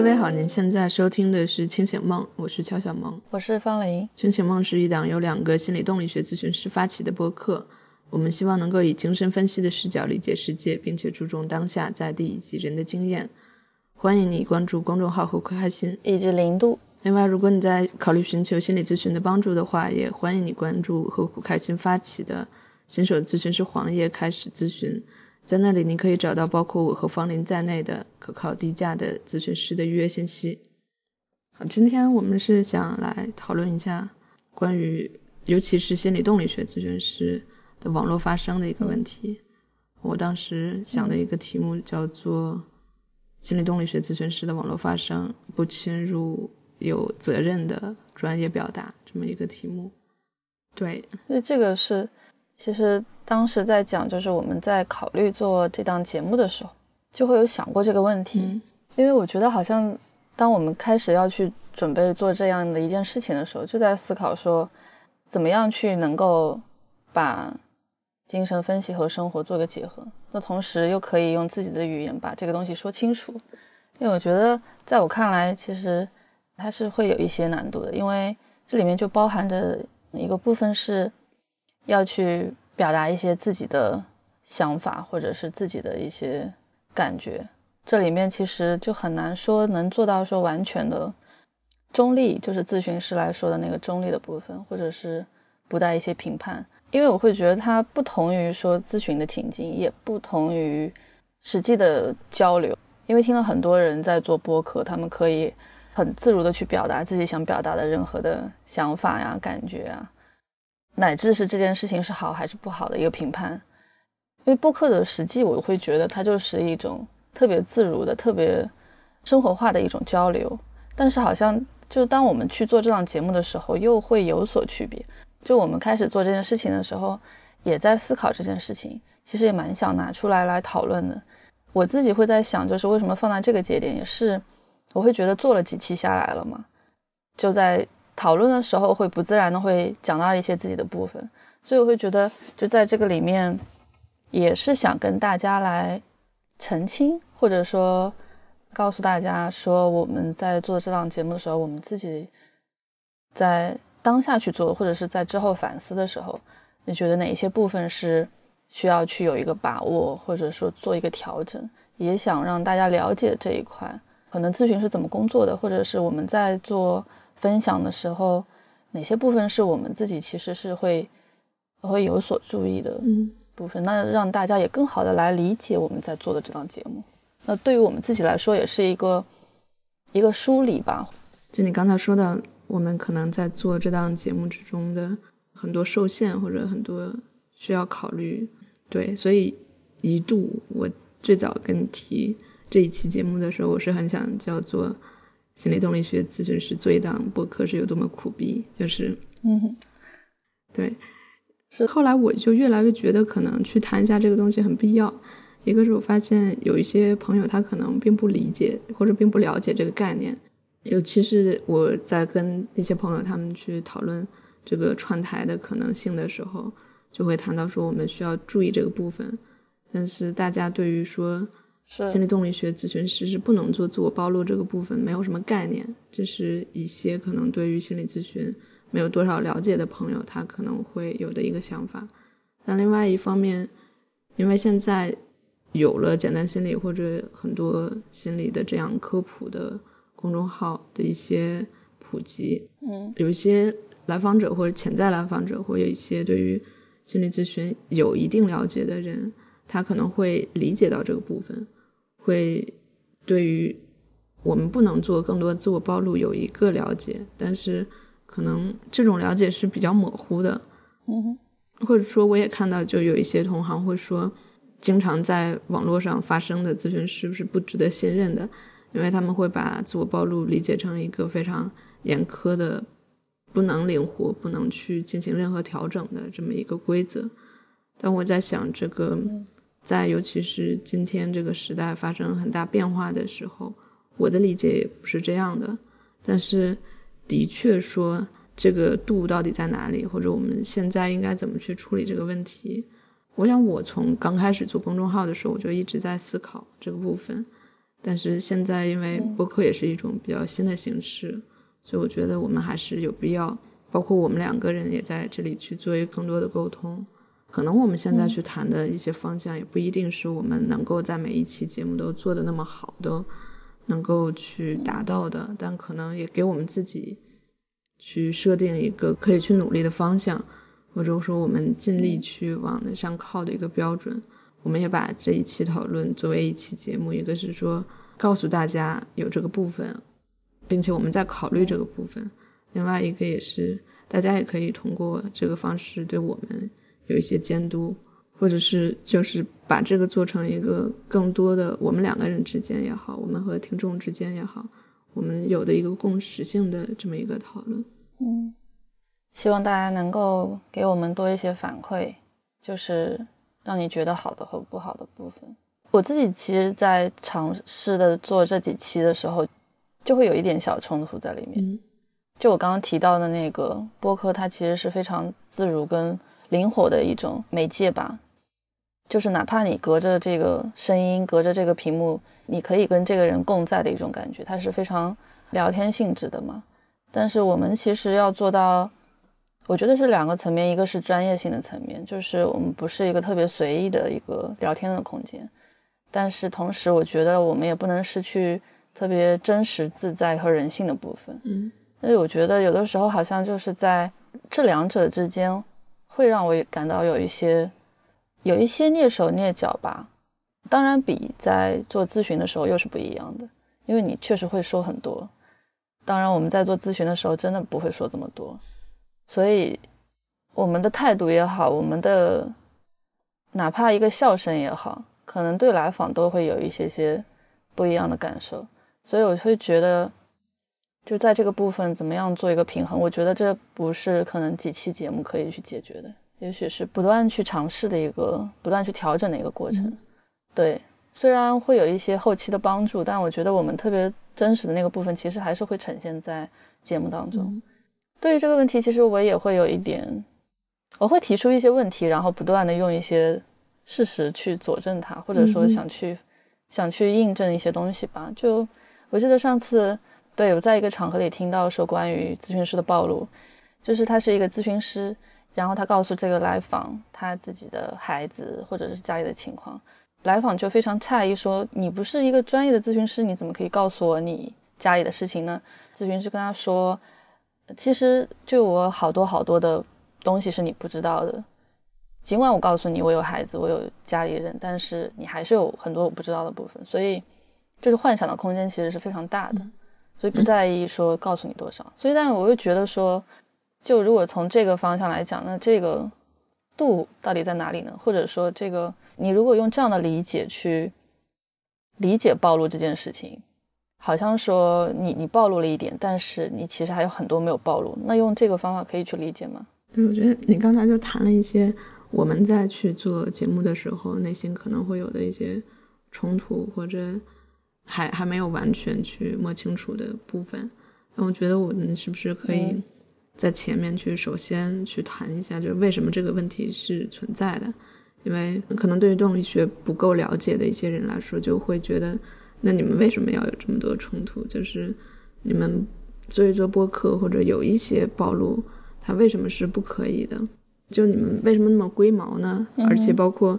各位好，您现在收听的是《清醒梦》，我是乔小萌，我是方林。《清醒梦》是一档由两个心理动力学咨询师发起的播客，我们希望能够以精神分析的视角理解世界，并且注重当下在地以及人的经验。欢迎你关注公众号“何苦开心”以及零度。另外，如果你在考虑寻求心理咨询的帮助的话，也欢迎你关注“何苦开心”发起的新手咨询师黄页开始咨询。在那里，你可以找到包括我和方林在内的可靠、低价的咨询师的预约信息。好，今天我们是想来讨论一下关于，尤其是心理动力学咨询师的网络发声的一个问题。我当时想的一个题目叫做“心理动力学咨询师的网络发声不侵入有责任的专业表达”这么一个题目。对，那这个是其实。当时在讲，就是我们在考虑做这档节目的时候，就会有想过这个问题。因为我觉得，好像当我们开始要去准备做这样的一件事情的时候，就在思考说，怎么样去能够把精神分析和生活做个结合，那同时又可以用自己的语言把这个东西说清楚。因为我觉得，在我看来，其实它是会有一些难度的，因为这里面就包含着一个部分是要去。表达一些自己的想法，或者是自己的一些感觉，这里面其实就很难说能做到说完全的中立，就是咨询师来说的那个中立的部分，或者是不带一些评判，因为我会觉得它不同于说咨询的情境，也不同于实际的交流，因为听了很多人在做播客，他们可以很自如的去表达自己想表达的任何的想法呀、感觉啊。乃至是这件事情是好还是不好的一个评判，因为播客的实际，我会觉得它就是一种特别自如的、特别生活化的一种交流。但是好像就当我们去做这档节目的时候，又会有所区别。就我们开始做这件事情的时候，也在思考这件事情，其实也蛮想拿出来来讨论的。我自己会在想，就是为什么放在这个节点，也是我会觉得做了几期下来了嘛，就在。讨论的时候会不自然的会讲到一些自己的部分，所以我会觉得就在这个里面，也是想跟大家来澄清，或者说告诉大家说我们在做这档节目的时候，我们自己在当下去做，或者是在之后反思的时候，你觉得哪些部分是需要去有一个把握，或者说做一个调整，也想让大家了解这一块，可能咨询是怎么工作的，或者是我们在做。分享的时候，哪些部分是我们自己其实是会会有所注意的部分？那让大家也更好的来理解我们在做的这档节目。那对于我们自己来说，也是一个一个梳理吧。就你刚才说的，我们可能在做这档节目之中的很多受限或者很多需要考虑。对，所以一度我最早跟你提这一期节目的时候，我是很想叫做。心理动力学咨询师做一档播客是有多么苦逼，就是，嗯，对，是后来我就越来越觉得可能去谈一下这个东西很必要。一个是我发现有一些朋友他可能并不理解或者并不了解这个概念，尤其是我在跟一些朋友他们去讨论这个串台的可能性的时候，就会谈到说我们需要注意这个部分，但是大家对于说。心理动力学咨询师是不能做自我暴露这个部分，没有什么概念。这是一些可能对于心理咨询没有多少了解的朋友，他可能会有的一个想法。但另外一方面，因为现在有了简单心理或者很多心理的这样科普的公众号的一些普及，嗯，有一些来访者或者潜在来访者，或有一些对于心理咨询有一定了解的人，他可能会理解到这个部分。会对于我们不能做更多自我暴露有一个了解，但是可能这种了解是比较模糊的，嗯，或者说我也看到，就有一些同行会说，经常在网络上发生的咨询师是不值得信任的，因为他们会把自我暴露理解成一个非常严苛的、不能灵活、不能去进行任何调整的这么一个规则。但我在想这个。在尤其是今天这个时代发生很大变化的时候，我的理解也不是这样的。但是，的确说这个度到底在哪里，或者我们现在应该怎么去处理这个问题？我想，我从刚开始做公众号的时候，我就一直在思考这个部分。但是现在因为播客也是一种比较新的形式，所以我觉得我们还是有必要，包括我们两个人也在这里去做一更多的沟通。可能我们现在去谈的一些方向，也不一定是我们能够在每一期节目都做的那么好，都能够去达到的。但可能也给我们自己去设定一个可以去努力的方向，或者说我们尽力去往那上靠的一个标准。我们也把这一期讨论作为一期节目，一个是说告诉大家有这个部分，并且我们在考虑这个部分；另外一个也是大家也可以通过这个方式对我们有一些监督，或者是就是把这个做成一个更多的我们两个人之间也好，我们和听众之间也好，我们有的一个共识性的这么一个讨论。嗯，希望大家能够给我们多一些反馈，就是。让你觉得好的和不好的部分，我自己其实，在尝试的做这几期的时候，就会有一点小冲突在里面。就我刚刚提到的那个播客，它其实是非常自如跟灵活的一种媒介吧。就是哪怕你隔着这个声音，隔着这个屏幕，你可以跟这个人共在的一种感觉，它是非常聊天性质的嘛。但是我们其实要做到。我觉得是两个层面，一个是专业性的层面，就是我们不是一个特别随意的一个聊天的空间，但是同时，我觉得我们也不能失去特别真实、自在和人性的部分。嗯，所以我觉得有的时候好像就是在这两者之间，会让我感到有一些有一些蹑手蹑脚吧。当然，比在做咨询的时候又是不一样的，因为你确实会说很多。当然，我们在做咨询的时候真的不会说这么多。所以，我们的态度也好，我们的哪怕一个笑声也好，可能对来访都会有一些些不一样的感受。所以我会觉得，就在这个部分怎么样做一个平衡，我觉得这不是可能几期节目可以去解决的，也许是不断去尝试的一个、不断去调整的一个过程。对，虽然会有一些后期的帮助，但我觉得我们特别真实的那个部分，其实还是会呈现在节目当中。对于这个问题，其实我也会有一点，我会提出一些问题，然后不断的用一些事实去佐证它，或者说想去想去印证一些东西吧。就我记得上次，对我在一个场合里听到说关于咨询师的暴露，就是他是一个咨询师，然后他告诉这个来访他自己的孩子或者是家里的情况，来访就非常诧异说：“你不是一个专业的咨询师，你怎么可以告诉我你家里的事情呢？”咨询师跟他说。其实，就我好多好多的东西是你不知道的。尽管我告诉你我有孩子，我有家里人，但是你还是有很多我不知道的部分。所以，就是幻想的空间其实是非常大的。所以不在意说告诉你多少。所以，但是我又觉得说，就如果从这个方向来讲，那这个度到底在哪里呢？或者说，这个你如果用这样的理解去理解暴露这件事情。好像说你你暴露了一点，但是你其实还有很多没有暴露。那用这个方法可以去理解吗？对，我觉得你刚才就谈了一些我们在去做节目的时候内心可能会有的一些冲突，或者还还没有完全去摸清楚的部分。那我觉得我们是不是可以在前面去首先去谈一下，就是为什么这个问题是存在的？因为可能对于动力学不够了解的一些人来说，就会觉得。那你们为什么要有这么多冲突？就是你们做一做播客，或者有一些暴露，它为什么是不可以的？就你们为什么那么龟毛呢？而且包括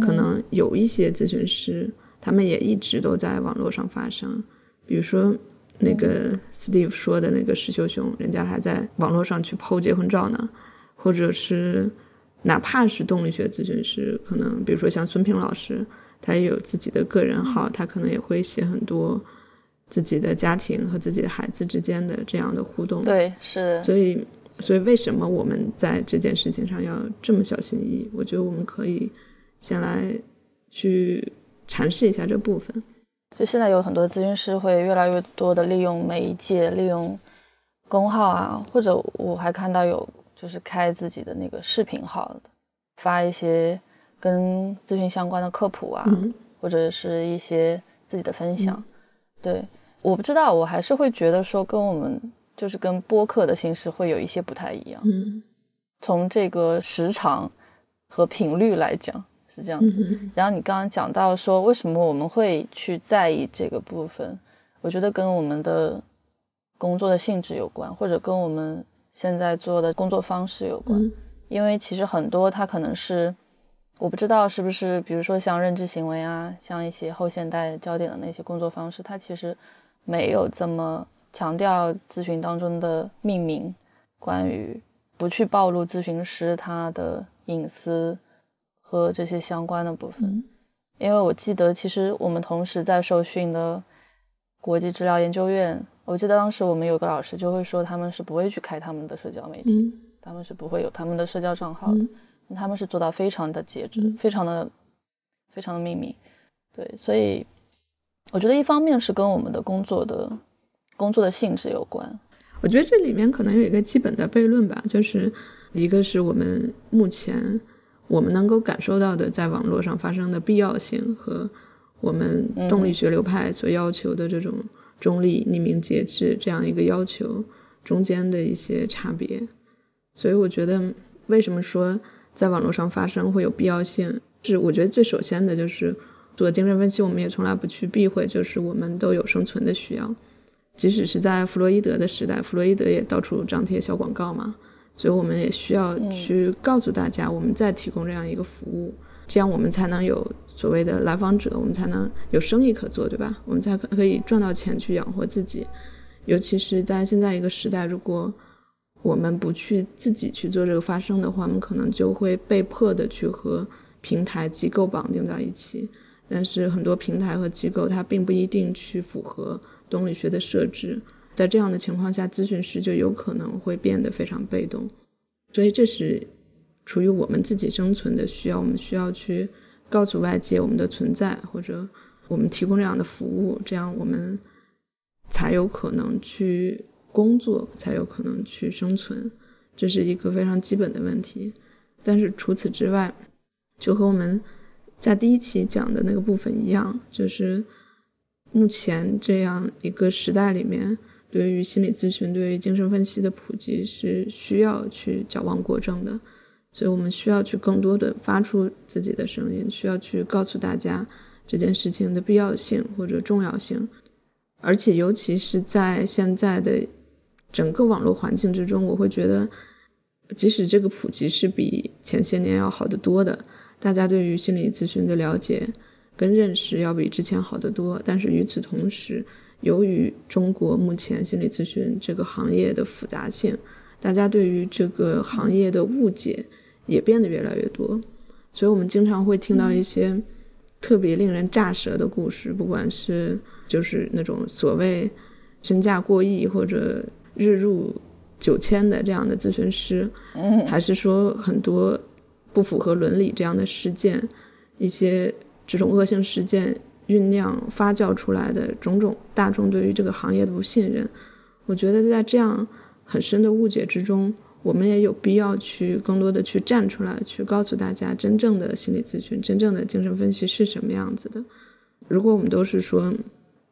可能有一些咨询师，他们也一直都在网络上发声。比如说那个 Steve 说的那个石秀雄，人家还在网络上去剖结婚照呢。或者是哪怕是动力学咨询师，可能比如说像孙平老师。他也有自己的个人号，他可能也会写很多自己的家庭和自己的孩子之间的这样的互动。对，是的。所以，所以为什么我们在这件事情上要这么小心翼翼？我觉得我们可以先来去阐释一下这部分。就现在有很多咨询师会越来越多的利用媒介，利用公号啊，或者我还看到有就是开自己的那个视频号的，发一些。跟咨询相关的科普啊，或者是一些自己的分享，对，我不知道，我还是会觉得说跟我们就是跟播客的形式会有一些不太一样。嗯，从这个时长和频率来讲，是这样子。然后你刚刚讲到说，为什么我们会去在意这个部分？我觉得跟我们的工作的性质有关，或者跟我们现在做的工作方式有关。因为其实很多它可能是，我不知道是不是，比如说像认知行为啊，像一些后现代焦点的那些工作方式，它其实没有这么强调咨询当中的命名，关于不去暴露咨询师他的隐私和这些相关的部分。因为我记得，其实我们同时在受训的国际治疗研究院，我记得当时我们有个老师就会说，他们是不会去开他们的社交媒体。他们是不会有他们的社交账号的，他们是做到非常的节制，非常的非常的秘密。对，所以我觉得一方面是跟我们的工作的工作的性质有关。我觉得这里面可能有一个基本的悖论吧，就是一个是我们目前我们能够感受到的在网络上发生的必要性和我们动力学流派所要求的这种中立、匿名、节制这样一个要求中间的一些差别。所以我觉得，为什么说在网络上发生会有必要性？是我觉得最首先的就是做精神分析，我们也从来不去避讳，就是我们都有生存的需要。即使是在弗洛伊德的时代，弗洛伊德也到处张贴小广告嘛，所以我们也需要去告诉大家，我们在提供这样一个服务，这样我们才能有所谓的来访者，我们才能有生意可做，对吧？我们才可可以赚到钱去养活自己。尤其是在现在一个时代，如果我们不去自己去做这个发声的话，我们可能就会被迫的去和平台机构绑定在一起。但是很多平台和机构它并不一定去符合动力学的设置，在这样的情况下，咨询师就有可能会变得非常被动。所以这是出于我们自己生存的需要，我们需要去告诉外界我们的存在，或者我们提供这样的服务，这样我们才有可能去。工作才有可能去生存，这是一个非常基本的问题。但是除此之外，就和我们在第一期讲的那个部分一样，就是目前这样一个时代里面，对于心理咨询、对于精神分析的普及是需要去矫枉过正的。所以我们需要去更多的发出自己的声音，需要去告诉大家这件事情的必要性或者重要性，而且尤其是在现在的。整个网络环境之中，我会觉得，即使这个普及是比前些年要好得多的，大家对于心理咨询的了解跟认识要比之前好得多。但是与此同时，由于中国目前心理咨询这个行业的复杂性，大家对于这个行业的误解也变得越来越多。所以我们经常会听到一些特别令人咋舌的故事，不管是就是那种所谓身价过亿或者。日入九千的这样的咨询师，还是说很多不符合伦理这样的事件，一些这种恶性事件酝酿发酵出来的种种大众对于这个行业的不信任，我觉得在这样很深的误解之中，我们也有必要去更多的去站出来，去告诉大家真正的心理咨询、真正的精神分析是什么样子的。如果我们都是说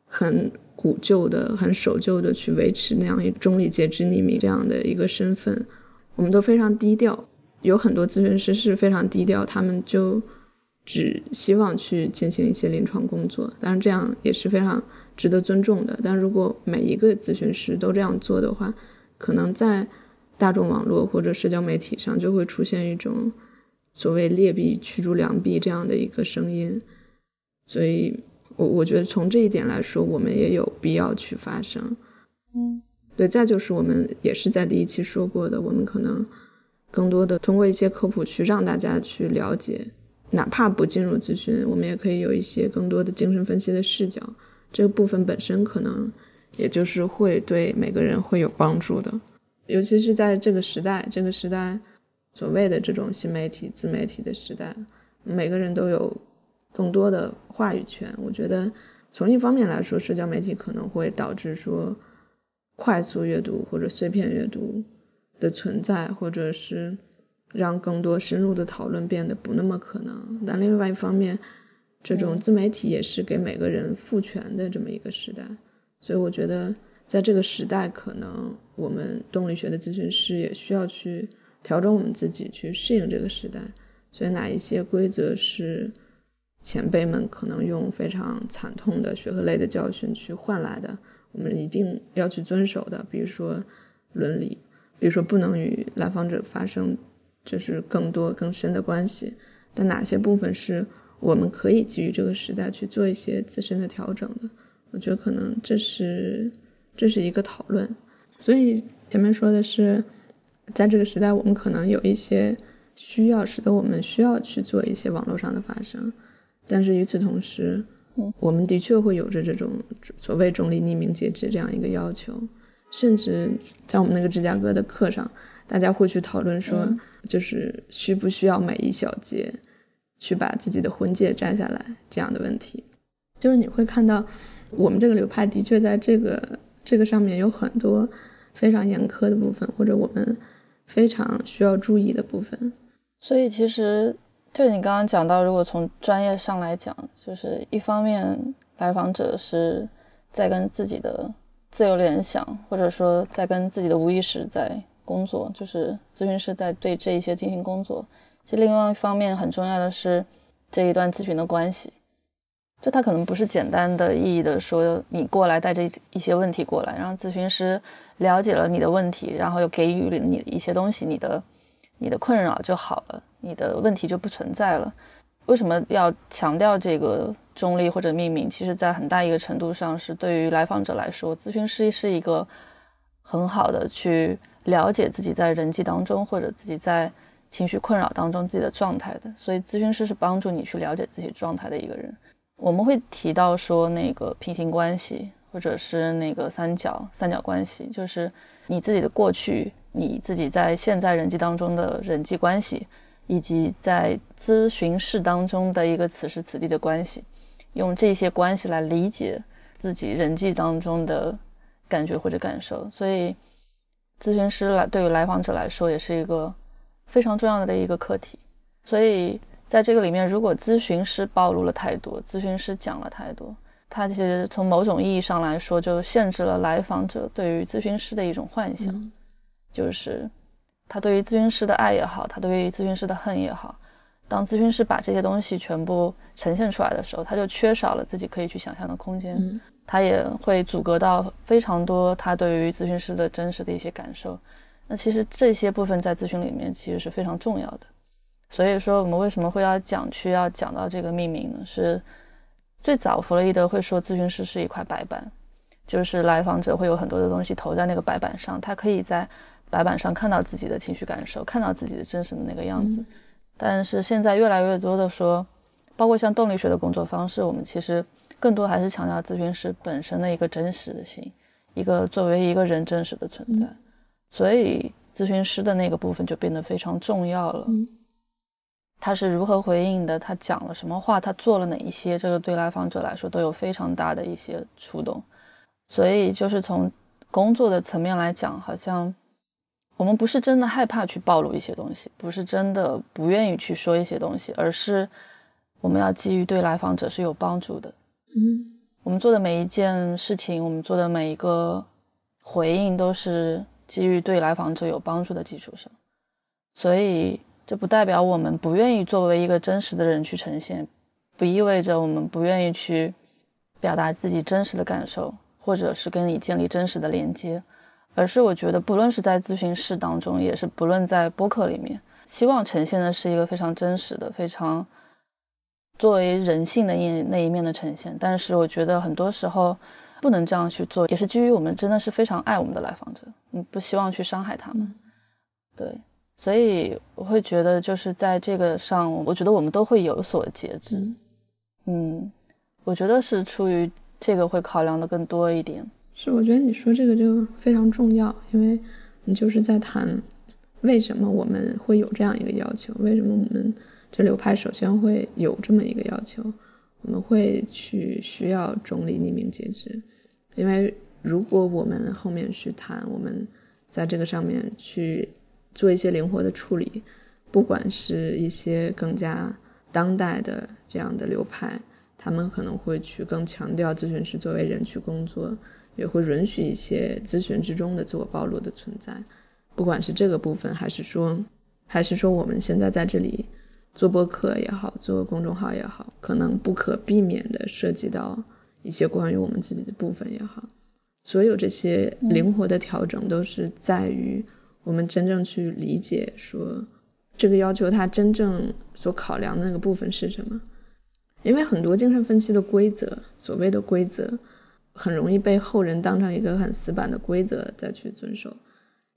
很。古旧的、很守旧的去维持那样一中立、节制、匿名这样的一个身份，我们都非常低调。有很多咨询师是非常低调，他们就只希望去进行一些临床工作，当然这样也是非常值得尊重的。但如果每一个咨询师都这样做的话，可能在大众网络或者社交媒体上就会出现一种所谓劣币驱逐良币这样的一个声音，所以。我我觉得从这一点来说，我们也有必要去发声。嗯，对。再就是我们也是在第一期说过的，我们可能更多的通过一些科普去让大家去了解，哪怕不进入咨询，我们也可以有一些更多的精神分析的视角。这个部分本身可能也就是会对每个人会有帮助的，尤其是在这个时代，这个时代所谓的这种新媒体、自媒体的时代，每个人都有。更多的话语权，我觉得从一方面来说，社交媒体可能会导致说快速阅读或者碎片阅读的存在，或者是让更多深入的讨论变得不那么可能。但另外一方面，这种自媒体也是给每个人赋权的这么一个时代，所以我觉得在这个时代，可能我们动力学的咨询师也需要去调整我们自己，去适应这个时代。所以哪一些规则是前辈们可能用非常惨痛的学科类的教训去换来的，我们一定要去遵守的，比如说伦理，比如说不能与来访者发生就是更多更深的关系。但哪些部分是我们可以基于这个时代去做一些自身的调整的？我觉得可能这是这是一个讨论。所以前面说的是，在这个时代，我们可能有一些需要，使得我们需要去做一些网络上的发声。但是与此同时，我们的确会有着这种所谓中立、匿名、节制这样一个要求。甚至在我们那个芝加哥的课上，大家会去讨论说，就是需不需要每一小节。去把自己的婚戒摘下来，这样的问题，就是你会看到，我们这个流派的确在这个这个上面有很多非常严苛的部分，或者我们非常需要注意的部分。所以其实就是你刚刚讲到，如果从专业上来讲，就是一方面来访者是在跟自己的自由联想，或者说在跟自己的无意识在工作，就是咨询师在对这一些进行工作。其实另外一方面很重要的是这一段咨询的关系，就他可能不是简单的意义的说你过来带着一些问题过来，让咨询师了解了你的问题，然后又给予了你一些东西，你的你的困扰就好了，你的问题就不存在了。为什么要强调这个中立或者匿名？其实，在很大一个程度上是对于来访者来说，咨询师是一个很好的去了解自己在人际当中或者自己在。情绪困扰当中自己的状态的，所以咨询师是帮助你去了解自己状态的一个人。我们会提到说那个平行关系，或者是那个三角三角关系，就是你自己的过去，你自己在现在人际当中的人际关系，以及在咨询室当中的一个此时此地的关系，用这些关系来理解自己人际当中的感觉或者感受。所以，咨询师来对于来访者来说也是一个。非常重要的一个课题，所以在这个里面，如果咨询师暴露了太多，咨询师讲了太多，他其实从某种意义上来说，就限制了来访者对于咨询师的一种幻想，就是他对于咨询师的爱也好，他对于咨询师的恨也好，当咨询师把这些东西全部呈现出来的时候，他就缺少了自己可以去想象的空间，他也会阻隔到非常多他对于咨询师的真实的一些感受。那其实这些部分在咨询里面其实是非常重要的，所以说我们为什么会要讲去要讲到这个命名呢？是最早弗洛伊德会说咨询师是一块白板，就是来访者会有很多的东西投在那个白板上，他可以在白板上看到自己的情绪感受，看到自己的真实的那个样子。但是现在越来越多的说，包括像动力学的工作方式，我们其实更多还是强调咨询师本身的一个真实性，一个作为一个人真实的存在。所以，咨询师的那个部分就变得非常重要了。他是如何回应的？他讲了什么话？他做了哪一些？这个对来访者来说都有非常大的一些触动。所以，就是从工作的层面来讲，好像我们不是真的害怕去暴露一些东西，不是真的不愿意去说一些东西，而是我们要基于对来访者是有帮助的。嗯，我们做的每一件事情，我们做的每一个回应都是。基于对来访者有帮助的基础上，所以这不代表我们不愿意作为一个真实的人去呈现，不意味着我们不愿意去表达自己真实的感受，或者是跟你建立真实的连接，而是我觉得不论是在咨询室当中，也是不论在播客里面，希望呈现的是一个非常真实的、非常作为人性的一那一面的呈现。但是我觉得很多时候。不能这样去做，也是基于我们真的是非常爱我们的来访者，嗯，不希望去伤害他们。对，所以我会觉得就是在这个上，我觉得我们都会有所节制。嗯，我觉得是出于这个会考量的更多一点。是，我觉得你说这个就非常重要，因为你就是在谈为什么我们会有这样一个要求，为什么我们这流派首先会有这么一个要求。我们会去需要中立、匿名、节制，因为如果我们后面去谈，我们在这个上面去做一些灵活的处理，不管是一些更加当代的这样的流派，他们可能会去更强调咨询师作为人去工作，也会允许一些咨询之中的自我暴露的存在。不管是这个部分，还是说，还是说我们现在在这里。做播客也好，做公众号也好，可能不可避免的涉及到一些关于我们自己的部分也好，所有这些灵活的调整都是在于我们真正去理解说这个要求它真正所考量的那个部分是什么。因为很多精神分析的规则，所谓的规则，很容易被后人当成一个很死板的规则再去遵守，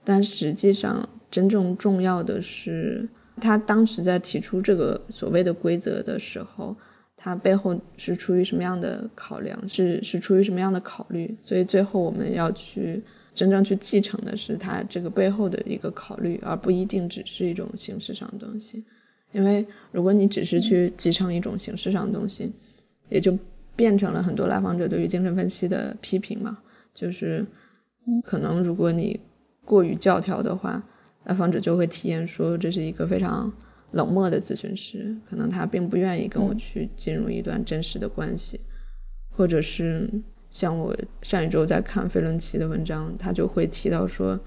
但实际上真正重要的是。他当时在提出这个所谓的规则的时候，他背后是出于什么样的考量？是是出于什么样的考虑？所以最后我们要去真正去继承的是他这个背后的一个考虑，而不一定只是一种形式上的东西。因为如果你只是去继承一种形式上的东西，也就变成了很多来访者对于精神分析的批评嘛，就是可能如果你过于教条的话。来访者就会体验说，这是一个非常冷漠的咨询师，可能他并不愿意跟我去进入一段真实的关系，或者是像我上一周在看费伦奇的文章，他就会提到说，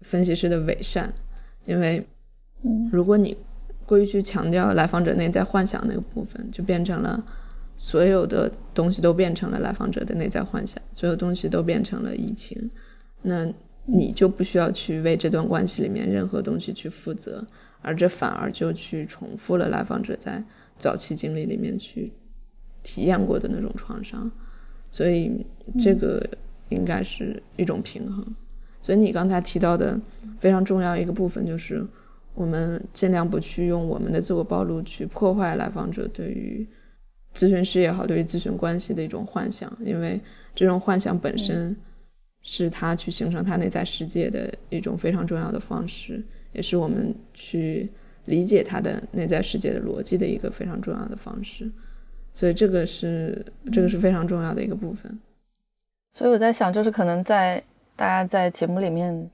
分析师的伪善，因为，如果你过于去强调来访者内在幻想那个部分，就变成了所有的东西都变成了来访者的内在幻想，所有东西都变成了疫情，那。你就不需要去为这段关系里面任何东西去负责，而这反而就去重复了来访者在早期经历里面去体验过的那种创伤，所以这个应该是一种平衡。所以你刚才提到的非常重要一个部分就是，我们尽量不去用我们的自我暴露去破坏来访者对于咨询师也好，对于咨询关系的一种幻想，因为这种幻想本身。是他去形成他内在世界的一种非常重要的方式，也是我们去理解他的内在世界的逻辑的一个非常重要的方式。所以这个是这个是非常重要的一个部分。所以我在想，就是可能在大家在节目里面，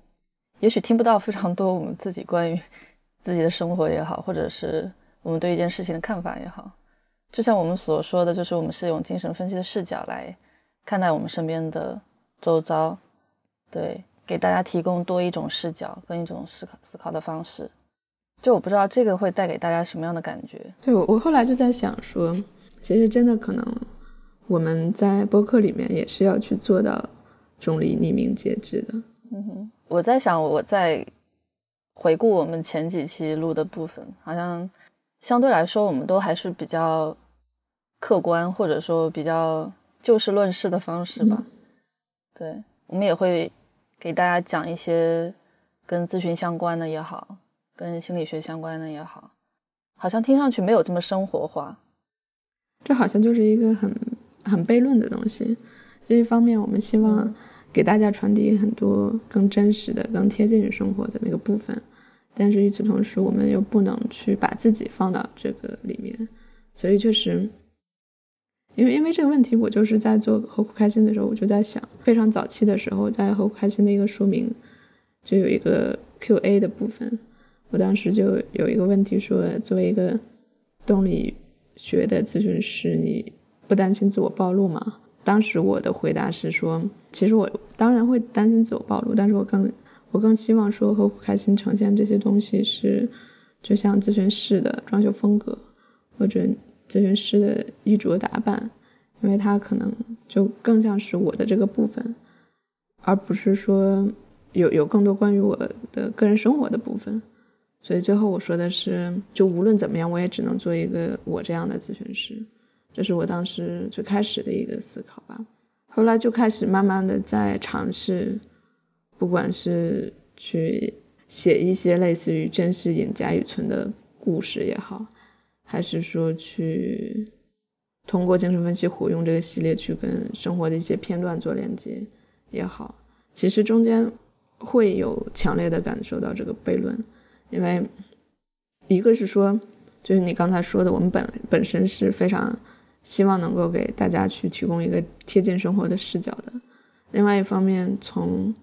也许听不到非常多我们自己关于自己的生活也好，或者是我们对一件事情的看法也好。就像我们所说的，就是我们是用精神分析的视角来看待我们身边的。周遭，对，给大家提供多一种视角跟一种思考思考的方式。就我不知道这个会带给大家什么样的感觉。对我，我后来就在想说，其实真的可能我们在播客里面也是要去做到中立、匿名、节制的。嗯哼，我在想，我在回顾我们前几期录的部分，好像相对来说，我们都还是比较客观，或者说比较就事论事的方式吧。对我们也会给大家讲一些跟咨询相关的也好，跟心理学相关的也好，好像听上去没有这么生活化。这好像就是一个很很悖论的东西。这一方面，我们希望给大家传递很多更真实的、更贴近于生活的那个部分，但是与此同时，我们又不能去把自己放到这个里面，所以确实。因为因为这个问题，我就是在做何苦开心的时候，我就在想，非常早期的时候，在何苦开心的一个说明，就有一个 Q&A 的部分。我当时就有一个问题说，作为一个动力学的咨询师，你不担心自我暴露吗？当时我的回答是说，其实我当然会担心自我暴露，但是我更我更希望说何苦开心呈现这些东西是，就像咨询室的装修风格，或者。咨询师的衣着打扮，因为他可能就更像是我的这个部分，而不是说有有更多关于我的个人生活的部分。所以最后我说的是，就无论怎么样，我也只能做一个我这样的咨询师。这是我当时最开始的一个思考吧。后来就开始慢慢的在尝试，不管是去写一些类似于真实隐假与存的故事也好。还是说去通过精神分析活用这个系列去跟生活的一些片段做连接也好，其实中间会有强烈的感受到这个悖论，因为一个是说，就是你刚才说的，我们本本身是非常希望能够给大家去提供一个贴近生活的视角的，另外一方面，从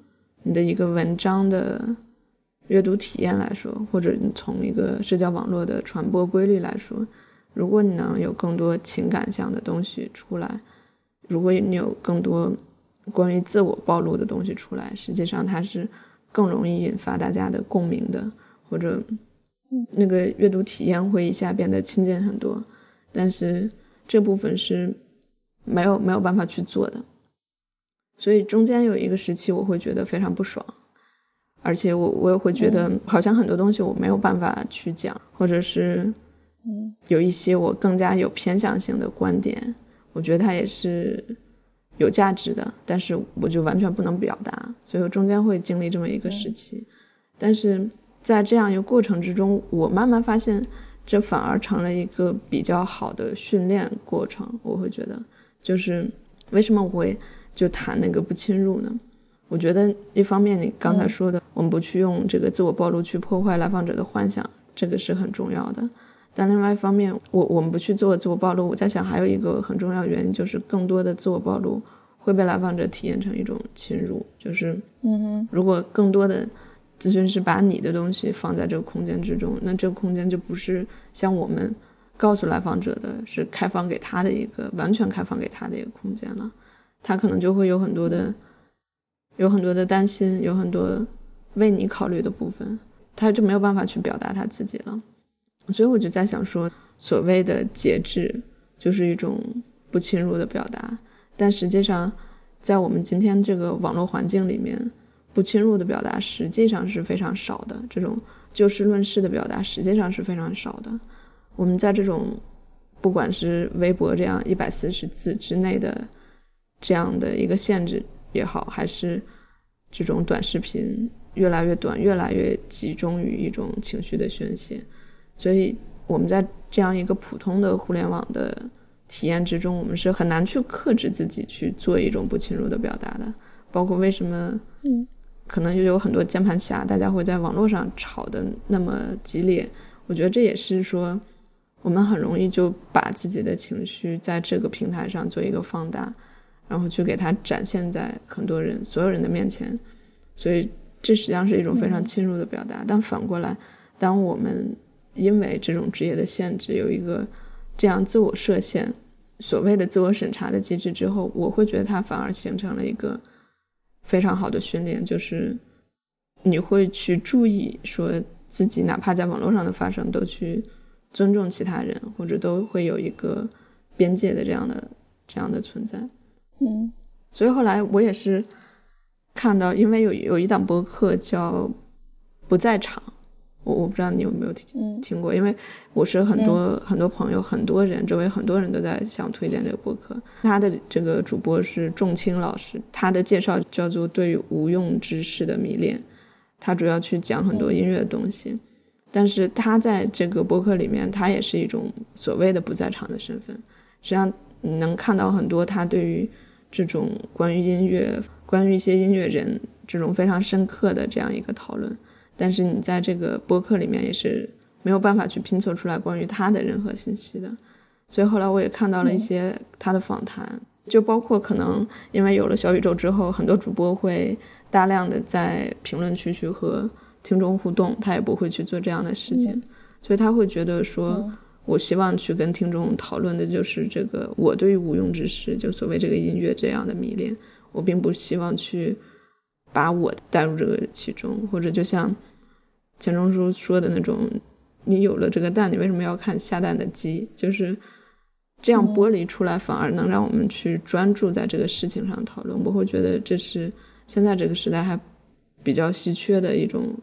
你的一个文章的。阅读体验来说，或者你从一个社交网络的传播规律来说，如果你能有更多情感向的东西出来，如果你有更多关于自我暴露的东西出来，实际上它是更容易引发大家的共鸣的，或者那个阅读体验会一下变得亲近很多，但是这部分是没有没有办法去做的，所以中间有一个时期我会觉得非常不爽，而且我我也会觉得好像很多东西我没有办法去讲，或者是嗯有一些我更加有偏向性的观点，我觉得它也是有价值的，但是我就完全不能表达，所以我中间会经历这么一个时期，但是。在这样一个过程之中，我慢慢发现，这反而成了一个比较好的训练过程。我会觉得，就是为什么我会就谈那个不侵入呢？我觉得一方面你刚才说的，我们不去用这个自我暴露去破坏来访者的幻想，这个是很重要的。但另外一方面，我我们不去做自我暴露，我在想还有一个很重要原因，就是更多的自我暴露会被来访者体验成一种侵入，就是嗯哼，如果更多的。咨询师把你的东西放在这个空间之中，那这个空间就不是像我们告诉来访者的是开放给他的一个完全开放给他的一个空间了，他可能就会有很多的有很多的担心，有很多为你考虑的部分，他就没有办法去表达他自己了。所以我就在想说，所谓的节制就是一种不侵入的表达，但实际上在我们今天这个网络环境里面。不侵入的表达实际上是非常少的，这种就事论事的表达实际上是非常少的。我们在这种不管是微博这样一百四十字之内的这样的一个限制也好，还是这种短视频越来越短、越来越集中于一种情绪的宣泄，所以我们在这样一个普通的互联网的体验之中，我们是很难去克制自己去做一种不侵入的表达的。包括为什么，嗯。可能就有很多键盘侠，大家会在网络上吵得那么激烈。我觉得这也是说，我们很容易就把自己的情绪在这个平台上做一个放大，然后去给它展现在很多人、所有人的面前。所以这实际上是一种非常侵入的表达。但反过来，当我们因为这种职业的限制有一个这样自我设限、所谓的自我审查的机制之后，我会觉得它反而形成了一个。非常好的训练就是，你会去注意说自己哪怕在网络上的发生，都去尊重其他人，或者都会有一个边界的这样的这样的存在。嗯，所以后来我也是看到，因为有有一档播客叫不在场。我我不知道你有没有听听过，因为我是很多很多朋友、很多人周围很多人都在想推荐这个播客。他的这个主播是仲青老师，他的介绍叫做《对于无用知识的迷恋》，他主要去讲很多音乐的东西。但是他在这个播客里面，他也是一种所谓的不在场的身份。实际上，你能看到很多他对于这种关于音乐、关于一些音乐人这种非常深刻的这样一个讨论。但是你在这个播客里面也是没有办法去拼凑出来关于他的任何信息的，所以后来我也看到了一些他的访谈，就包括可能因为有了小宇宙之后，很多主播会大量的在评论区去和听众互动，他也不会去做这样的事情，所以他会觉得说，我希望去跟听众讨论的就是这个我对于无用之事，就所谓这个音乐这样的迷恋，我并不希望去把我带入这个其中，或者就像。钱钟书说的那种，你有了这个蛋，你为什么要看下蛋的鸡？就是这样剥离出来，反而能让我们去专注在这个事情上讨论。我会觉得这是现在这个时代还比较稀缺的一种，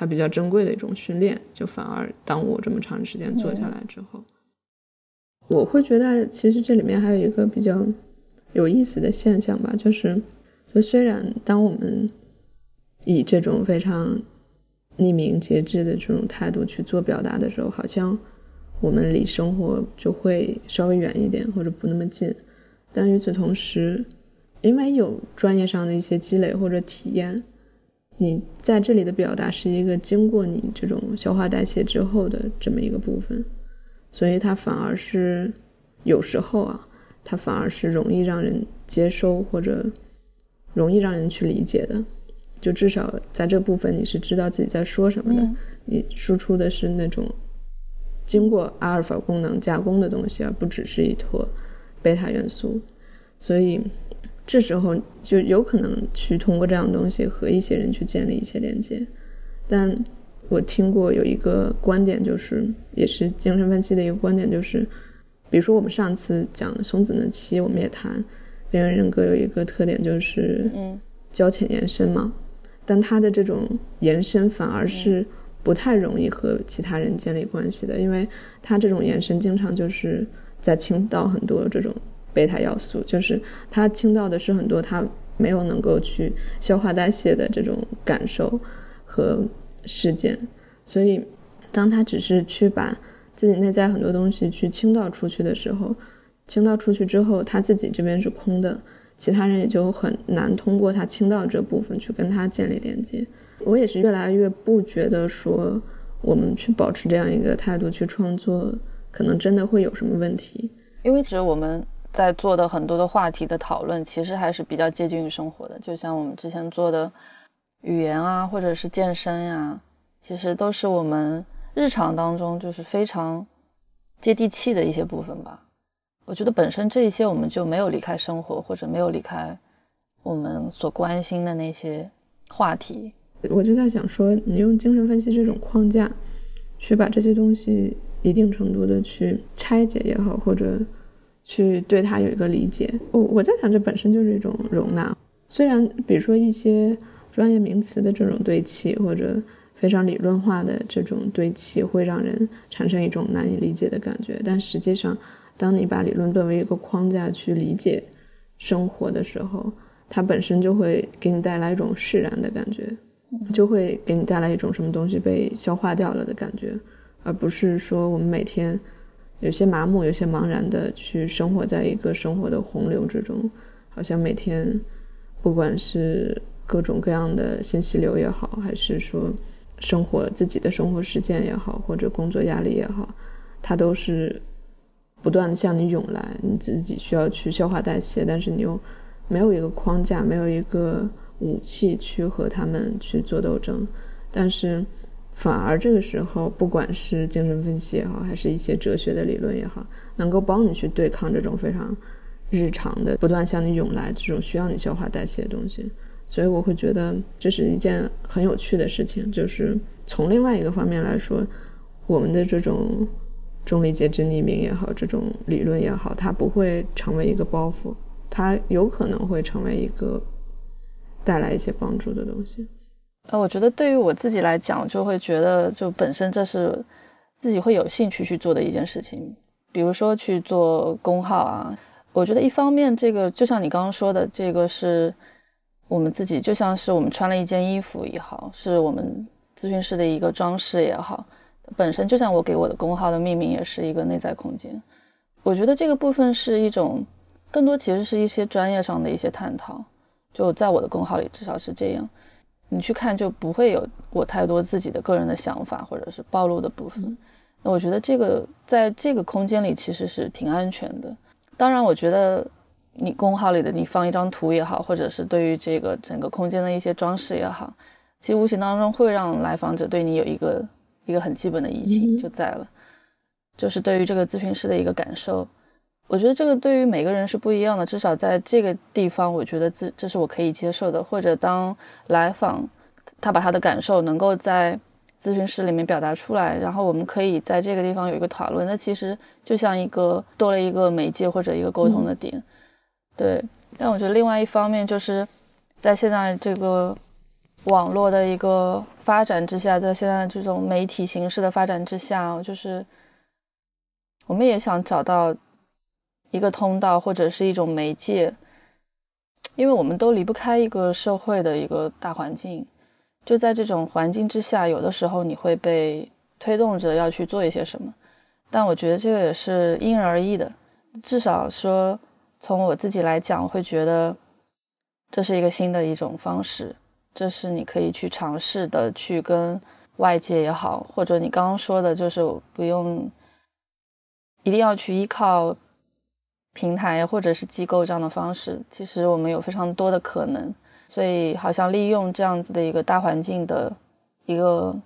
还比较珍贵的一种训练。就反而当我这么长时间做下来之后，我会觉得其实这里面还有一个比较有意思的现象吧，就是就虽然当我们以这种非常匿名节制的这种态度去做表达的时候，好像我们离生活就会稍微远一点，或者不那么近。但与此同时，因为有专业上的一些积累或者体验，你在这里的表达是一个经过你这种消化代谢之后的这么一个部分，所以它反而是有时候啊，它反而是容易让人接收或者容易让人去理解的。就至少在这部分，你是知道自己在说什么的。你输出的是那种经过阿尔法功能加工的东西，而不只是一坨贝塔元素。所以这时候就有可能去通过这样的东西和一些人去建立一些连接。但我听过有一个观点，就是也是精神分析的一个观点，就是比如说我们上次讲松子的七，我们也谈边缘人格有一个特点就是嗯。交浅延伸嘛，但他的这种延伸反而是不太容易和其他人建立关系的，因为他这种延伸经常就是在倾倒很多这种贝塔要素，就是他倾倒的是很多他没有能够去消化代谢的这种感受和事件，所以当他只是去把自己内在很多东西去倾倒出去的时候，倾倒出去之后，他自己这边是空的。其他人也就很难通过他倾倒这部分去跟他建立连接。我也是越来越不觉得说我们去保持这样一个态度去创作，可能真的会有什么问题。因为其实我们在做的很多的话题的讨论，其实还是比较接近于生活的。就像我们之前做的语言啊，或者是健身呀，其实都是我们日常当中就是非常接地气的一些部分吧。我觉得本身这一些我们就没有离开生活，或者没有离开我们所关心的那些话题。我就在想说，你用精神分析这种框架，去把这些东西一定程度的去拆解也好，或者去对它有一个理解。我我在想，这本身就是一种容纳。虽然比如说一些专业名词的这种堆砌，或者非常理论化的这种堆砌，会让人产生一种难以理解的感觉，但实际上。当你把理论作为一个框架去理解生活的时候，它本身就会给你带来一种释然的感觉，就会给你带来一种什么东西被消化掉了的感觉，而不是说我们每天有些麻木、有些茫然的去生活在一个生活的洪流之中，好像每天不管是各种各样的信息流也好，还是说生活自己的生活实践也好，或者工作压力也好，它都是。不断的向你涌来，你自己需要去消化代谢，但是你又没有一个框架，没有一个武器去和他们去做斗争。但是反而这个时候，不管是精神分析也好，还是一些哲学的理论也好，能够帮你去对抗这种非常日常的、不断向你涌来这种需要你消化代谢的东西。所以我会觉得这是一件很有趣的事情。就是从另外一个方面来说，我们的这种。重力介质匿名也好，这种理论也好，它不会成为一个包袱，它有可能会成为一个带来一些帮助的东西。呃，我觉得对于我自己来讲，就会觉得就本身这是自己会有兴趣去做的一件事情。比如说去做公号啊，我觉得一方面这个就像你刚刚说的，这个是我们自己就像是我们穿了一件衣服也好，是我们咨询师的一个装饰也好。本身就像我给我的公号的命名也是一个内在空间，我觉得这个部分是一种更多其实是一些专业上的一些探讨，就在我的公号里至少是这样，你去看就不会有我太多自己的个人的想法或者是暴露的部分。那我觉得这个在这个空间里其实是挺安全的。当然，我觉得你公号里的你放一张图也好，或者是对于这个整个空间的一些装饰也好，其实无形当中会让来访者对你有一个。一个很基本的移情就在了，就是对于这个咨询师的一个感受，我觉得这个对于每个人是不一样的。至少在这个地方，我觉得这这是我可以接受的。或者当来访他把他的感受能够在咨询室里面表达出来，然后我们可以在这个地方有一个讨论，那其实就像一个多了一个媒介或者一个沟通的点。对，但我觉得另外一方面就是在现在这个。网络的一个发展之下，在现在这种媒体形式的发展之下，就是我们也想找到一个通道或者是一种媒介，因为我们都离不开一个社会的一个大环境。就在这种环境之下，有的时候你会被推动着要去做一些什么，但我觉得这个也是因人而异的。至少说，从我自己来讲，会觉得这是一个新的一种方式。这是你可以去尝试的，去跟外界也好，或者你刚刚说的，就是不用一定要去依靠平台或者是机构这样的方式。其实我们有非常多的可能，所以好像利用这样子的一个大环境的一个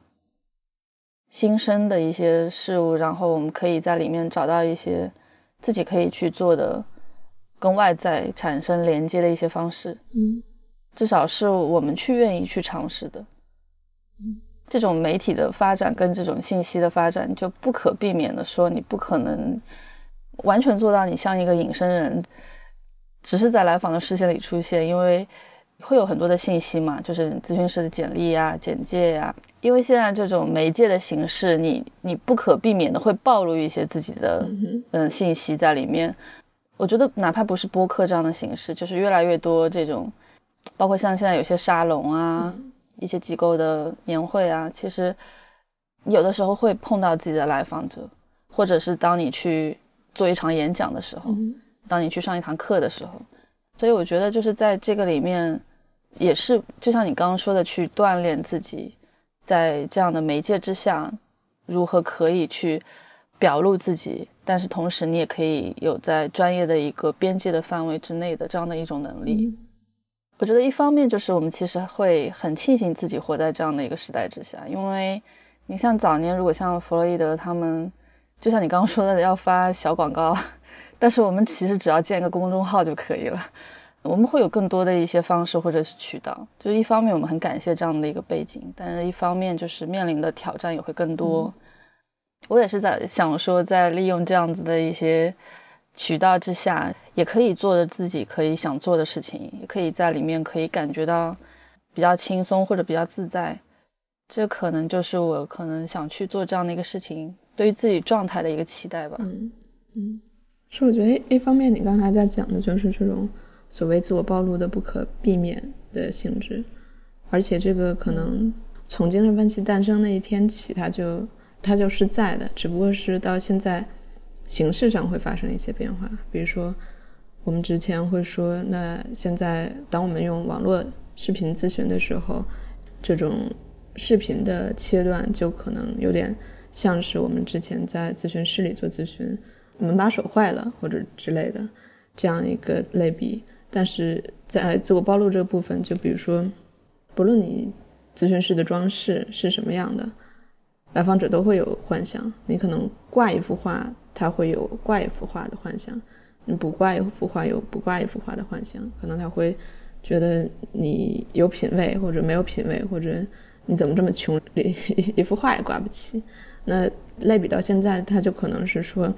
新生的一些事物，然后我们可以在里面找到一些自己可以去做的，跟外在产生连接的一些方式。嗯。至少是我们去愿意去尝试的，这种媒体的发展跟这种信息的发展，就不可避免的说，你不可能完全做到你像一个隐身人，只是在来访的视线里出现，因为会有很多的信息嘛，就是咨询师的简历啊、简介呀。因为现在这种媒介的形式，你你不可避免的会暴露一些自己的嗯信息在里面。我觉得哪怕不是播客这样的形式，就是越来越多这种，包括像现在有些沙龙啊。一些机构的年会啊，其实有的时候会碰到自己的来访者，或者是当你去做一场演讲的时候，当你去上一堂课的时候，所以我觉得就是在这个里面，也是就像你刚刚说的，去锻炼自己，在这样的媒介之下，如何可以去表露自己，但是同时你也可以有在专业的一个边界的范围之内的这样的一种能力。我觉得一方面就是我们其实会很庆幸自己活在这样的一个时代之下，因为你像早年如果像弗洛伊德他们，就像你刚刚说的要发小广告，但是我们其实只要建一个公众号就可以了，我们会有更多的一些方式或者是渠道。就一方面我们很感谢这样的一个背景，但是一方面就是面临的挑战也会更多。我也是在想说，在利用这样子的一些。渠道之下，也可以做着自己可以想做的事情，也可以在里面可以感觉到比较轻松或者比较自在。这可能就是我可能想去做这样的一个事情，对于自己状态的一个期待吧。嗯嗯，是我觉得一方面你刚才在讲的就是这种所谓自我暴露的不可避免的性质，而且这个可能从精神分析诞生那一天起，它就它就是在的，只不过是到现在。形式上会发生一些变化，比如说，我们之前会说，那现在当我们用网络视频咨询的时候，这种视频的切断就可能有点像是我们之前在咨询室里做咨询，门把手坏了或者之类的这样一个类比。但是在自我暴露这个部分，就比如说，不论你咨询室的装饰是什么样的，来访者都会有幻想，你可能挂一幅画。他会有挂一幅画的幻想，你不挂一幅画有不挂一幅画的幻想，可能他会觉得你有品位或者没有品位，或者你怎么这么穷，一幅画也挂不起。那类比到现在，他就可能是说，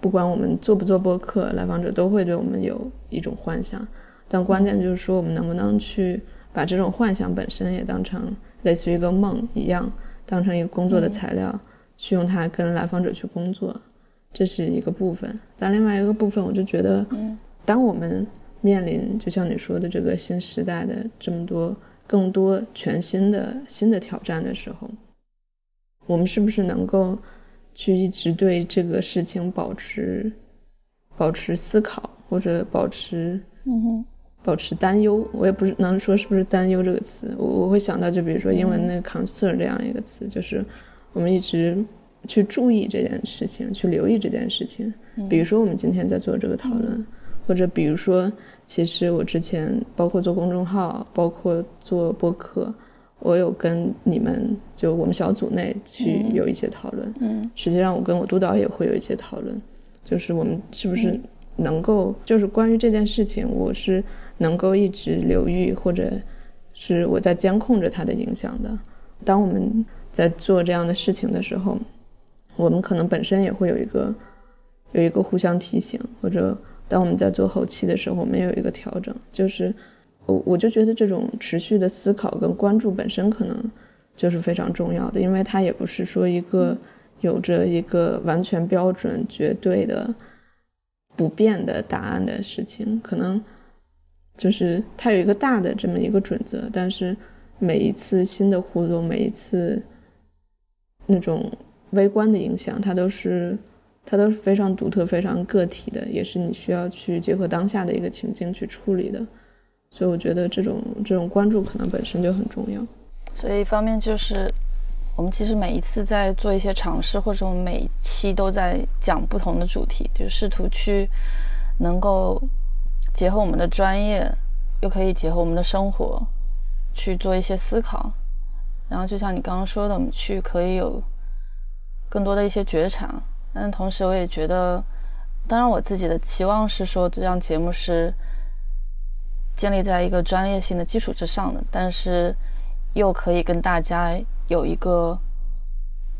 不管我们做不做播客，来访者都会对我们有一种幻想，但关键就是说，我们能不能去把这种幻想本身也当成类似于一个梦一样，当成一个工作的材料，去用它跟来访者去工作。这是一个部分，但另外一个部分，我就觉得，当我们面临就像你说的这个新时代的这么多、更多全新的新的挑战的时候，我们是不是能够去一直对这个事情保持保持思考，或者保持嗯保持担忧？我也不是能说是不是担忧这个词，我我会想到，就比如说英文那个 concern 这样一个词，就是我们一直。去注意这件事情，去留意这件事情。比如说，我们今天在做这个讨论，或者比如说，其实我之前包括做公众号，包括做播客，我有跟你们就我们小组内去有一些讨论。嗯，实际上我跟我督导也会有一些讨论，就是我们是不是能够，就是关于这件事情，我是能够一直留意，或者是我在监控着它的影响的。当我们在做这样的事情的时候。我们可能本身也会有一个有一个互相提醒，或者当我们在做后期的时候，我们也有一个调整。就是我我就觉得这种持续的思考跟关注本身可能就是非常重要的，因为它也不是说一个有着一个完全标准、绝对的不变的答案的事情。可能就是它有一个大的这么一个准则，但是每一次新的互动，每一次那种。微观的影响，它都是，它都是非常独特、非常个体的，也是你需要去结合当下的一个情境去处理的。所以我觉得这种这种关注可能本身就很重要。所以一方面就是，我们其实每一次在做一些尝试，或者我们每一期都在讲不同的主题，就试图去能够结合我们的专业，又可以结合我们的生活去做一些思考。然后就像你刚刚说的，我们去可以有。更多的一些觉察，但同时我也觉得，当然我自己的期望是说，这档节目是建立在一个专业性的基础之上的。但是，又可以跟大家有一个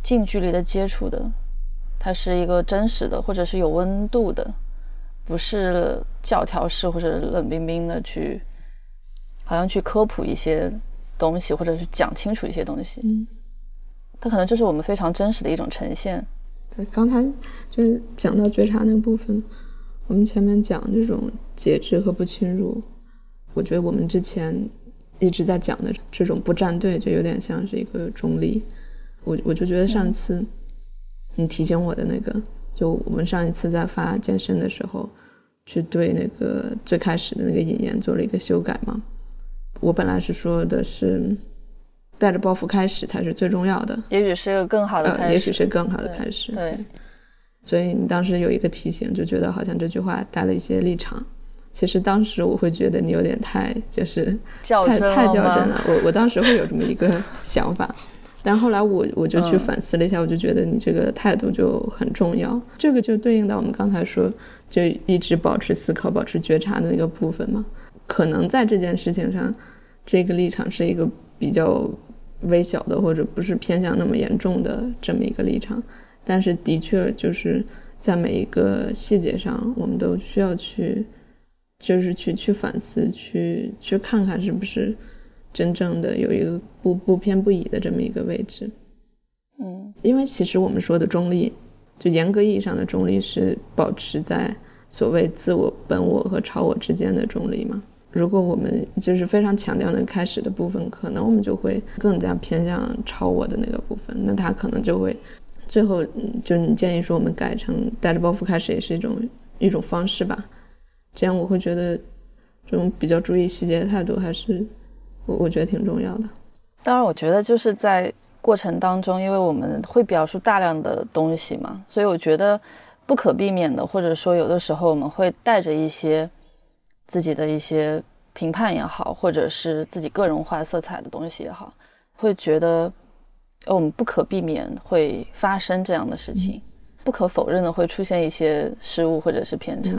近距离的接触的，它是一个真实的，或者是有温度的，不是教条式或者冷冰冰的去，好像去科普一些东西，或者是讲清楚一些东西。嗯，它可能就是我们非常真实的一种呈现。对，刚才就讲到觉察那个部分，我们前面讲这种节制和不侵入，我觉得我们之前一直在讲的这种不站队，就有点像是一个中立。我我就觉得上次你提醒我的那个，就我们上一次在发健身的时候，去对那个最开始的那个引言做了一个修改嘛。我本来是说的是带着包袱开始才是最重要的，也许是个更好的开始，也许是更好的开始。对，所以你当时有一个提醒，就觉得好像这句话带了一些立场。其实当时我会觉得你有点太就是太太较真了，我我当时会有这么一个想法。但后来我我就去反思了一下，我就觉得你这个态度就很重要。这个就对应到我们刚才说，就一直保持思考、保持觉察的那个部分嘛。可能在这件事情上，这个立场是一个比较微小的，或者不是偏向那么严重的这么一个立场。但是的确就是在每一个细节上，我们都需要去，就是去去反思，去去看看是不是。真正的有一个不不偏不倚的这么一个位置，嗯，因为其实我们说的中立，就严格意义上的中立是保持在所谓自我、本我和超我之间的中立嘛。如果我们就是非常强调那开始的部分，可能我们就会更加偏向超我的那个部分，那他可能就会最后就你建议说我们改成带着包袱开始也是一种一种方式吧。这样我会觉得这种比较注意细节的态度还是。我我觉得挺重要的。当然，我觉得就是在过程当中，因为我们会表述大量的东西嘛，所以我觉得不可避免的，或者说有的时候我们会带着一些自己的一些评判也好，或者是自己个人化色彩的东西也好，会觉得我们不可避免会发生这样的事情，不可否认的会出现一些失误或者是偏差。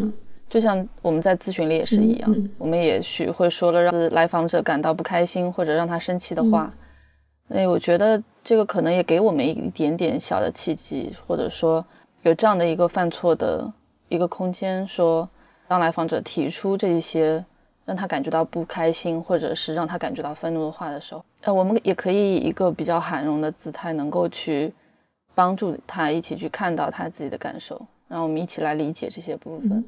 就像我们在咨询里也是一样，我们也许会说了让来访者感到不开心或者让他生气的话，那我觉得这个可能也给我们一点点小的契机，或者说有这样的一个犯错的一个空间，说让来访者提出这一些让他感觉到不开心或者是让他感觉到愤怒的话的时候，呃，我们也可以以一个比较含容的姿态，能够去帮助他一起去看到他自己的感受，让我们一起来理解这些部分。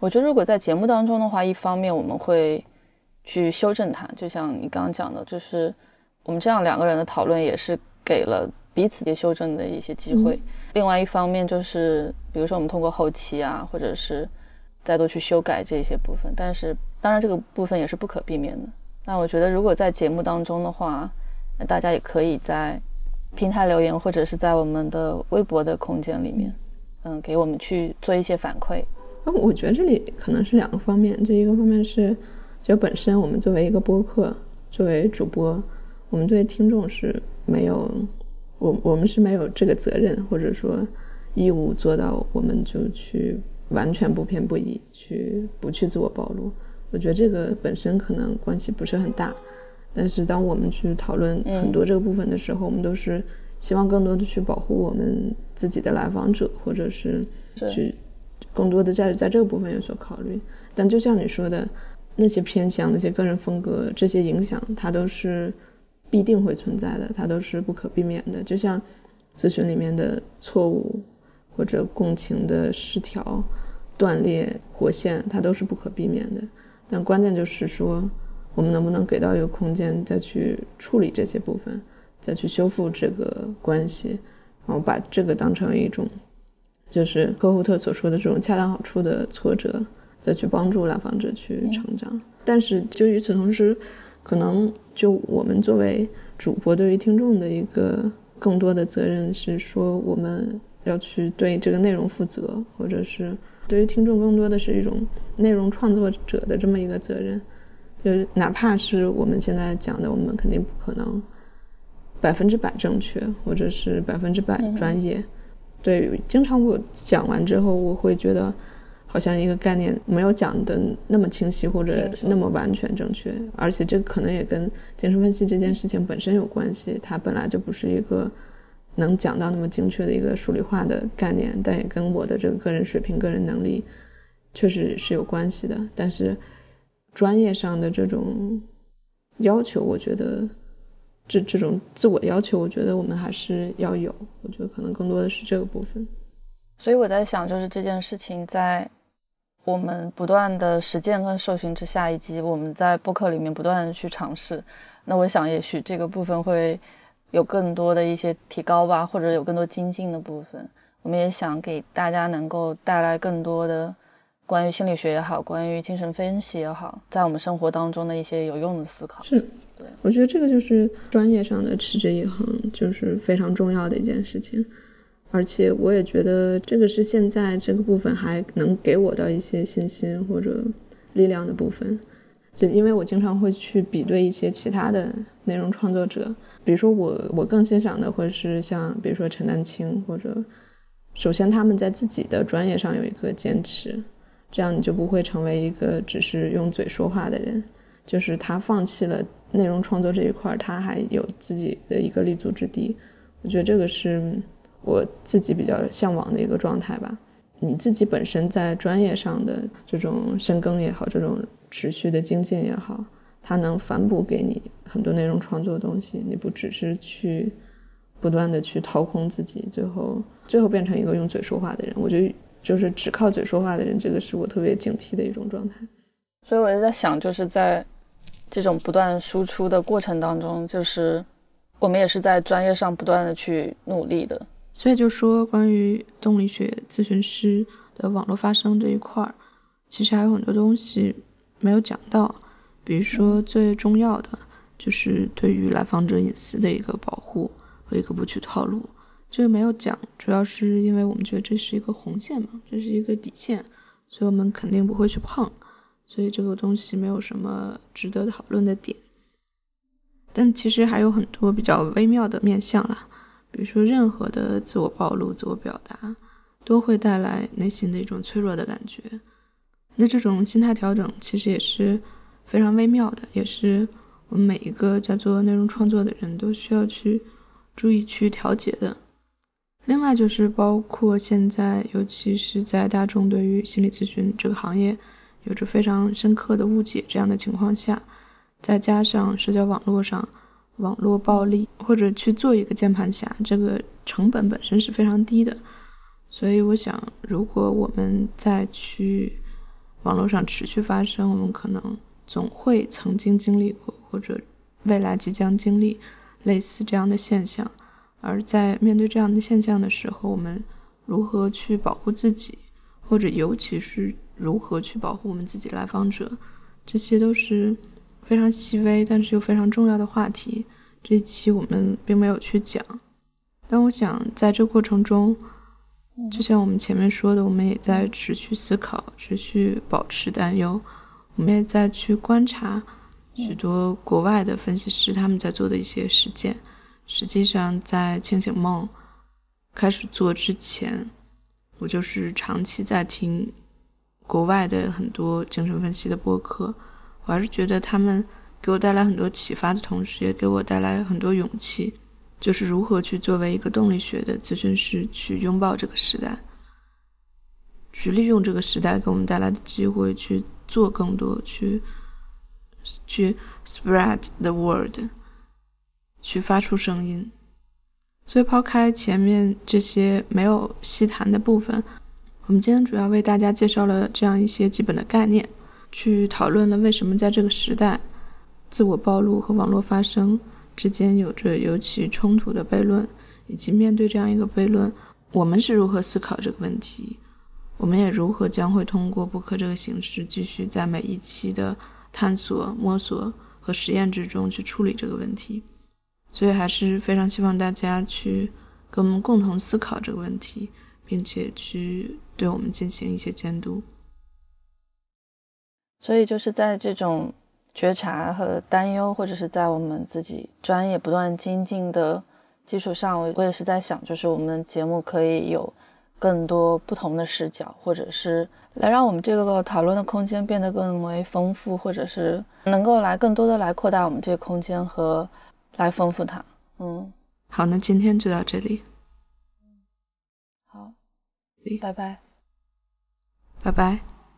我觉得，如果在节目当中的话，一方面我们会去修正它，就像你刚刚讲的，就是我们这样两个人的讨论也是给了彼此也修正的一些机会。另外一方面就是，比如说我们通过后期啊，或者是再多去修改这些部分。但是，当然这个部分也是不可避免的。那我觉得，如果在节目当中的话，大家也可以在平台留言，或者是在我们的微博的空间里面，嗯，给我们去做一些反馈。我觉得这里可能是两个方面，就一个方面是，就本身我们作为一个播客，作为主播，我们对听众是没有，我我们是没有这个责任或者说义务做到，我们就去完全不偏不倚，去不去自我暴露。我觉得这个本身可能关系不是很大，但是当我们去讨论很多这个部分的时候，我们都是希望更多的去保护我们自己的来访者，或者是去。更多的在在这个部分有所考虑，但就像你说的，那些偏向、那些个人风格、这些影响，它都是必定会存在的，它都是不可避免的。就像咨询里面的错误或者共情的失调、断裂、活线，它都是不可避免的。但关键就是说，我们能不能给到一个空间，再去处理这些部分，再去修复这个关系，然后把这个当成一种。就是科胡特所说的这种恰到好处的挫折，再去帮助来访者去成长。但是，就与此同时，可能就我们作为主播对于听众的一个更多的责任是说，我们要去对这个内容负责，或者是对于听众更多的是一种内容创作者的这么一个责任。就哪怕是我们现在讲的，我们肯定不可能百分之百正确，或者是百分之百专业。对，经常我讲完之后，我会觉得好像一个概念没有讲的那么清晰或者那么完全正确，而且这可能也跟精神分析这件事情本身有关系，它本来就不是一个能讲到那么精确的一个数理化的概念，但也跟我的这个个人水平、个人能力确实是有关系的。但是专业上的这种要求，我觉得。这这种自我的要求，我觉得我们还是要有。我觉得可能更多的是这个部分。所以我在想，就是这件事情在我们不断的实践跟受训之下，以及我们在播客里面不断的去尝试，那我想也许这个部分会有更多的一些提高吧，或者有更多精进的部分。我们也想给大家能够带来更多的关于心理学也好，关于精神分析也好，在我们生活当中的一些有用的思考。是。我觉得这个就是专业上的持之以恒，就是非常重要的一件事情。而且我也觉得这个是现在这个部分还能给我的一些信心或者力量的部分。就因为我经常会去比对一些其他的内容创作者，比如说我我更欣赏的会是像比如说陈丹青，或者首先他们在自己的专业上有一个坚持，这样你就不会成为一个只是用嘴说话的人。就是他放弃了内容创作这一块，他还有自己的一个立足之地。我觉得这个是我自己比较向往的一个状态吧。你自己本身在专业上的这种深耕也好，这种持续的精进也好，它能反哺给你很多内容创作的东西。你不只是去不断的去掏空自己，最后最后变成一个用嘴说话的人。我觉得就是只靠嘴说话的人，这个是我特别警惕的一种状态。所以我就在想，就是在。这种不断输出的过程当中，就是我们也是在专业上不断的去努力的。所以就说关于动力学咨询师的网络发声这一块儿，其实还有很多东西没有讲到。比如说最重要的就是对于来访者隐私的一个保护和一个不去套路，这个没有讲，主要是因为我们觉得这是一个红线嘛，这是一个底线，所以我们肯定不会去碰。所以这个东西没有什么值得讨论的点，但其实还有很多比较微妙的面相啦，比如说任何的自我暴露、自我表达，都会带来内心的一种脆弱的感觉。那这种心态调整其实也是非常微妙的，也是我们每一个在做内容创作的人都需要去注意去调节的。另外就是包括现在，尤其是在大众对于心理咨询这个行业。有着非常深刻的误解，这样的情况下，再加上社交网络上网络暴力，或者去做一个键盘侠，这个成本本身是非常低的。所以，我想，如果我们再去网络上持续发生，我们可能总会曾经经历过，或者未来即将经历类似这样的现象。而在面对这样的现象的时候，我们如何去保护自己，或者尤其是。如何去保护我们自己来访者，这些都是非常细微但是又非常重要的话题。这一期我们并没有去讲，但我想在这过程中，就像我们前面说的，我们也在持续思考，持续保持担忧。我们也在去观察许多国外的分析师他们在做的一些实践。实际上，在清醒梦开始做之前，我就是长期在听。国外的很多精神分析的播客，我还是觉得他们给我带来很多启发的同时，也给我带来很多勇气，就是如何去作为一个动力学的咨询师去拥抱这个时代，去利用这个时代给我们带来的机会去做更多，去去 spread the word，去发出声音。所以抛开前面这些没有细谈的部分。我们今天主要为大家介绍了这样一些基本的概念，去讨论了为什么在这个时代，自我暴露和网络发声之间有着尤其冲突的悖论，以及面对这样一个悖论，我们是如何思考这个问题，我们也如何将会通过播客这个形式，继续在每一期的探索、摸索和实验之中去处理这个问题。所以还是非常希望大家去跟我们共同思考这个问题。并且去对我们进行一些监督，所以就是在这种觉察和担忧，或者是在我们自己专业不断精进的基础上，我我也是在想，就是我们节目可以有更多不同的视角，或者是来让我们这个讨论的空间变得更为丰富，或者是能够来更多的来扩大我们这个空间和来丰富它。嗯，好，那今天就到这里。拜拜，拜拜。